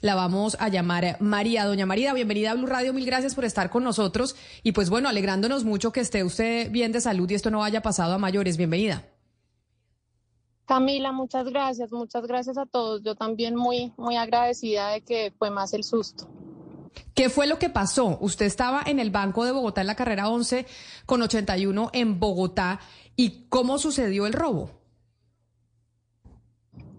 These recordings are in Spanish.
la vamos a llamar María. Doña María, bienvenida a Blue Radio, mil gracias por estar con nosotros y pues bueno, alegrándonos mucho que esté usted bien de salud y esto no haya pasado a mayores. Bienvenida. Camila, muchas gracias, muchas gracias a todos. Yo también muy, muy agradecida de que fue más el susto. ¿Qué fue lo que pasó? Usted estaba en el Banco de Bogotá en la carrera 11 con 81 en Bogotá y ¿cómo sucedió el robo?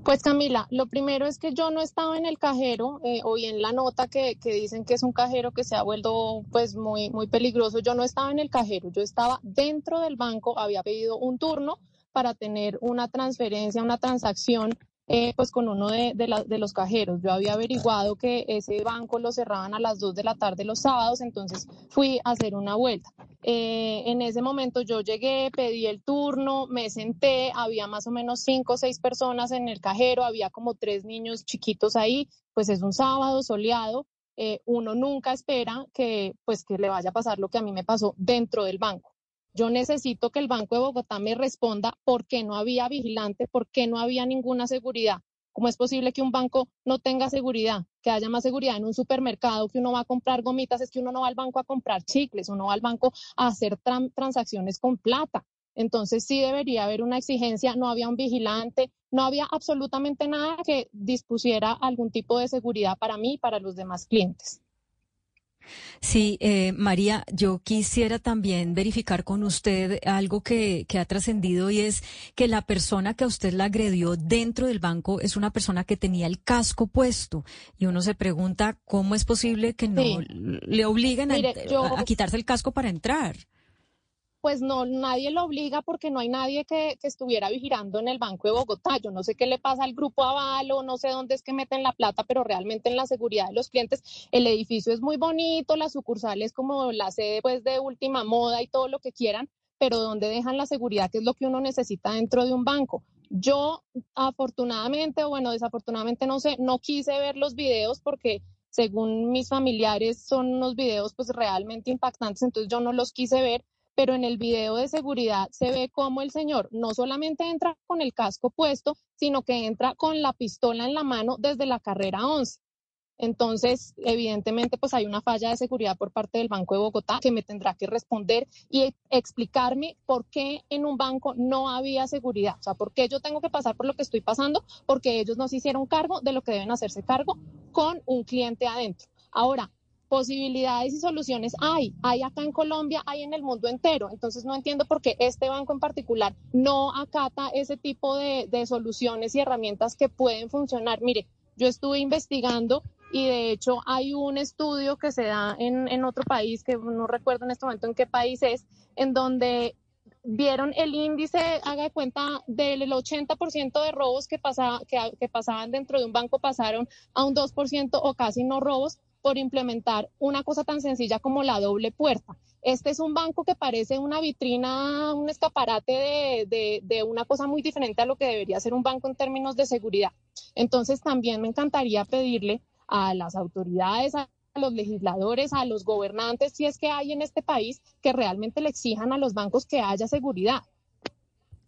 Pues Camila, lo primero es que yo no estaba en el cajero, eh, oí en la nota que, que, dicen que es un cajero que se ha vuelto pues muy, muy peligroso. Yo no estaba en el cajero, yo estaba dentro del banco, había pedido un turno para tener una transferencia, una transacción eh, pues con uno de, los cajeros. Yo había averiguado que ese banco lo cerraban a las 2 de la tarde los sábados, entonces fui a hacer una vuelta. Eh, en ese momento yo llegué, pedí el turno, me senté, había más o menos cinco o seis personas en el cajero, había como tres niños chiquitos ahí, pues es un sábado soleado. Eh, uno nunca espera que pues que le vaya a pasar lo que a mí me pasó dentro del banco. Yo necesito que el Banco de Bogotá me responda por qué no había vigilante, por qué no había ninguna seguridad. ¿Cómo es posible que un banco no tenga seguridad? Que haya más seguridad en un supermercado, que uno va a comprar gomitas, es que uno no va al banco a comprar chicles, uno va al banco a hacer transacciones con plata. Entonces sí debería haber una exigencia, no había un vigilante, no había absolutamente nada que dispusiera algún tipo de seguridad para mí y para los demás clientes. Sí, eh, María, yo quisiera también verificar con usted algo que, que ha trascendido y es que la persona que a usted la agredió dentro del banco es una persona que tenía el casco puesto. Y uno se pregunta cómo es posible que no le obliguen a quitarse el casco para entrar pues no, nadie lo obliga porque no hay nadie que, estuviera vigilando en el Banco de Bogotá. Yo no sé qué le pasa al grupo Avalo, no sé dónde es que meten la plata, pero realmente en la seguridad de los clientes, el edificio es muy bonito, la sucursal es como la sede pues de última moda y todo lo que quieran, pero ¿dónde dejan la seguridad, que es lo que uno necesita dentro de un banco? Yo afortunadamente, o bueno, desafortunadamente no sé, no quise ver los videos porque según mis familiares son unos videos pues realmente impactantes, entonces yo no los quise ver pero en el video de seguridad se ve cómo el señor no solamente entra con el casco puesto, sino que entra con la pistola en la mano desde la carrera 11. Entonces, evidentemente, pues hay una falla de seguridad por parte del Banco de Bogotá que me tendrá que responder y explicarme por qué en un banco no había seguridad. O sea, por qué yo tengo que pasar por lo que estoy pasando, porque ellos no se hicieron cargo de lo que deben hacerse cargo con un cliente adentro. Ahora, posibilidades y soluciones hay, hay acá en Colombia, hay en el mundo entero. Entonces no entiendo por qué este banco en particular no acata ese tipo de, soluciones y herramientas que pueden funcionar. Mire, yo estuve investigando y de hecho hay un estudio que se da en, otro país, que no recuerdo en este momento en qué país es, en donde vieron el índice, haga de cuenta, del 80% de robos que, que, que pasaban dentro de un banco pasaron a un 2% o casi no robos por implementar una cosa tan sencilla como la doble puerta. Este es un banco que parece una vitrina, un escaparate de, una cosa muy diferente a lo que debería ser un banco en términos de seguridad. Entonces también me encantaría pedirle a las autoridades, a los legisladores, a los gobernantes, si es que hay en este país, que realmente le exijan a los bancos que haya seguridad.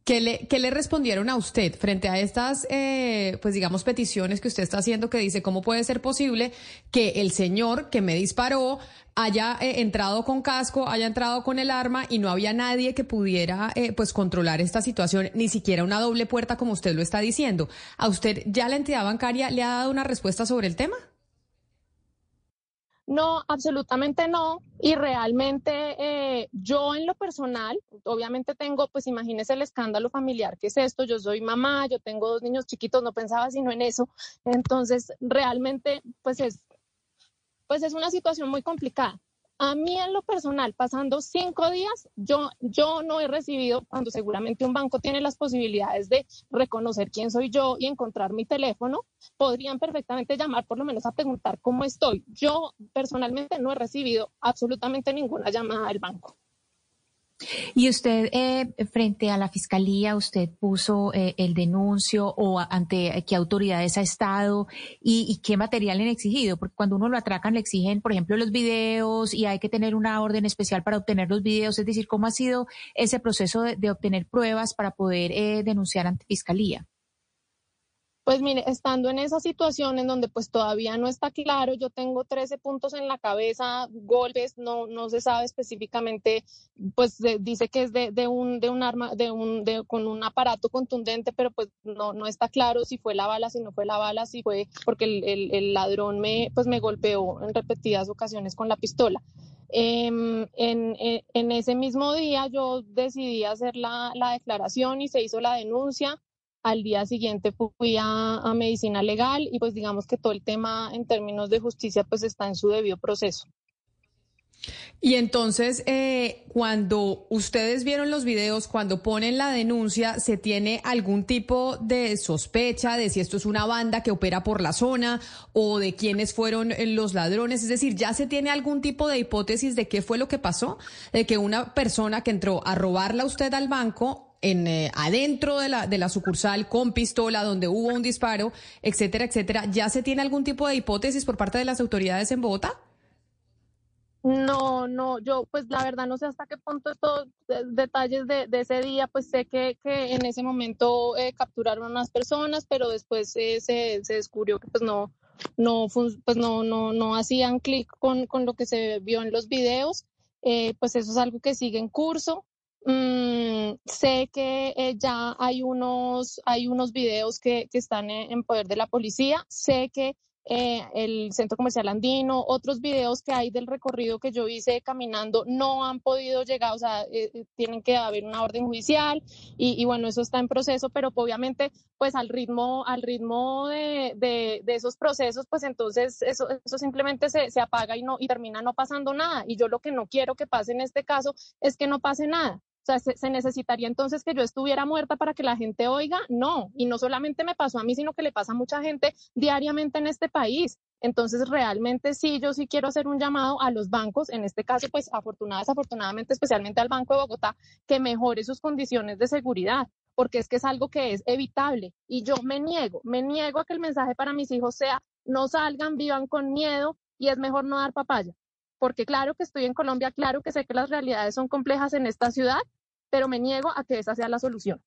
¿Qué le, ¿Qué le, respondieron a usted frente a estas, eh, pues digamos, peticiones que usted está haciendo que dice, ¿cómo puede ser posible que el señor que me disparó haya eh, entrado con casco, haya entrado con el arma y no había nadie que pudiera, eh, pues, controlar esta situación, ni siquiera una doble puerta como usted lo está diciendo? ¿A usted ya la entidad bancaria le ha dado una respuesta sobre el tema? No, absolutamente no. Y realmente eh, yo en lo personal, obviamente tengo, pues imagínese el escándalo familiar que es esto. Yo soy mamá, yo tengo dos niños chiquitos, no pensaba sino en eso. Entonces, realmente, pues es, pues es una situación muy complicada. A mí en lo personal, pasando cinco días, yo, yo no he recibido, cuando seguramente un banco tiene las posibilidades de reconocer quién soy yo y encontrar mi teléfono, podrían perfectamente llamar por lo menos a preguntar cómo estoy. Yo personalmente no he recibido absolutamente ninguna llamada del banco. Y usted, eh, frente a la fiscalía, usted puso eh, el denuncio o ante qué autoridades ha estado y, qué material han exigido, porque cuando uno lo atracan le exigen, por ejemplo, los videos y hay que tener una orden especial para obtener los videos. Es decir, ¿cómo ha sido ese proceso de, obtener pruebas para poder eh, denunciar ante fiscalía? Pues mire, estando en esa situación en donde pues todavía no está claro, yo tengo 13 puntos en la cabeza, golpes, no, no se sabe específicamente, pues dice que es de, de, un, de un arma, de un, de, con un aparato contundente, pero pues no, no está claro si fue la bala, si no fue la bala, si fue porque el, el, ladrón me, pues me golpeó en repetidas ocasiones con la pistola. Em, en, en, en, ese mismo día yo decidí hacer la, la declaración y se hizo la denuncia al día siguiente fui a, medicina legal y pues digamos que todo el tema en términos de justicia pues está en su debido proceso. Y entonces, eh, cuando ustedes vieron los videos, cuando ponen la denuncia, ¿se tiene algún tipo de sospecha de si esto es una banda que opera por la zona o de quiénes fueron eh, los ladrones? Es decir, ¿ya se tiene algún tipo de hipótesis de qué fue lo que pasó? De que una persona que entró a robarla a usted al banco en eh, adentro de la, de la sucursal con pistola donde hubo un disparo, etcétera, etcétera. ¿Ya se tiene algún tipo de hipótesis por parte de las autoridades en Bogotá? No, no, yo pues la verdad no sé hasta qué punto estos detalles de, de, ese día, pues sé que, que en ese momento eh, capturaron a unas personas, pero después eh, se, se, descubrió que pues no, no, pues no, no, no hacían clic con, con, lo que se vio en los videos. pues eso es algo que sigue en curso. Mm, sé que eh, ya hay unos, hay unos videos que, que están en, poder de la policía. Sé que eh, el Centro Comercial Andino, otros videos que hay del recorrido que yo hice caminando no han podido llegar, o sea, eh, eh, tienen que haber una orden judicial y, y, bueno, eso está en proceso, pero obviamente pues al ritmo, al ritmo de, de, de esos procesos, pues entonces eso, eso simplemente se, se apaga y, no, y termina no pasando nada. Y yo lo que no quiero que pase en este caso es que no pase nada. O sea, se, necesitaría entonces que yo estuviera muerta para que la gente oiga. No, y no solamente me pasó a mí, sino que le pasa a mucha gente diariamente en este país. Entonces, realmente sí, yo sí quiero hacer un llamado a los bancos, en este caso, pues afortunadamente, desafortunadamente, especialmente al Banco de Bogotá, que mejore sus condiciones de seguridad, porque es que es algo que es evitable. Y yo me niego, me niego a que el mensaje para mis hijos sea, no salgan, vivan con miedo y es mejor no dar papaya porque claro que estoy en Colombia, claro que sé que las realidades son complejas en esta ciudad, pero me niego a que esa sea la solución.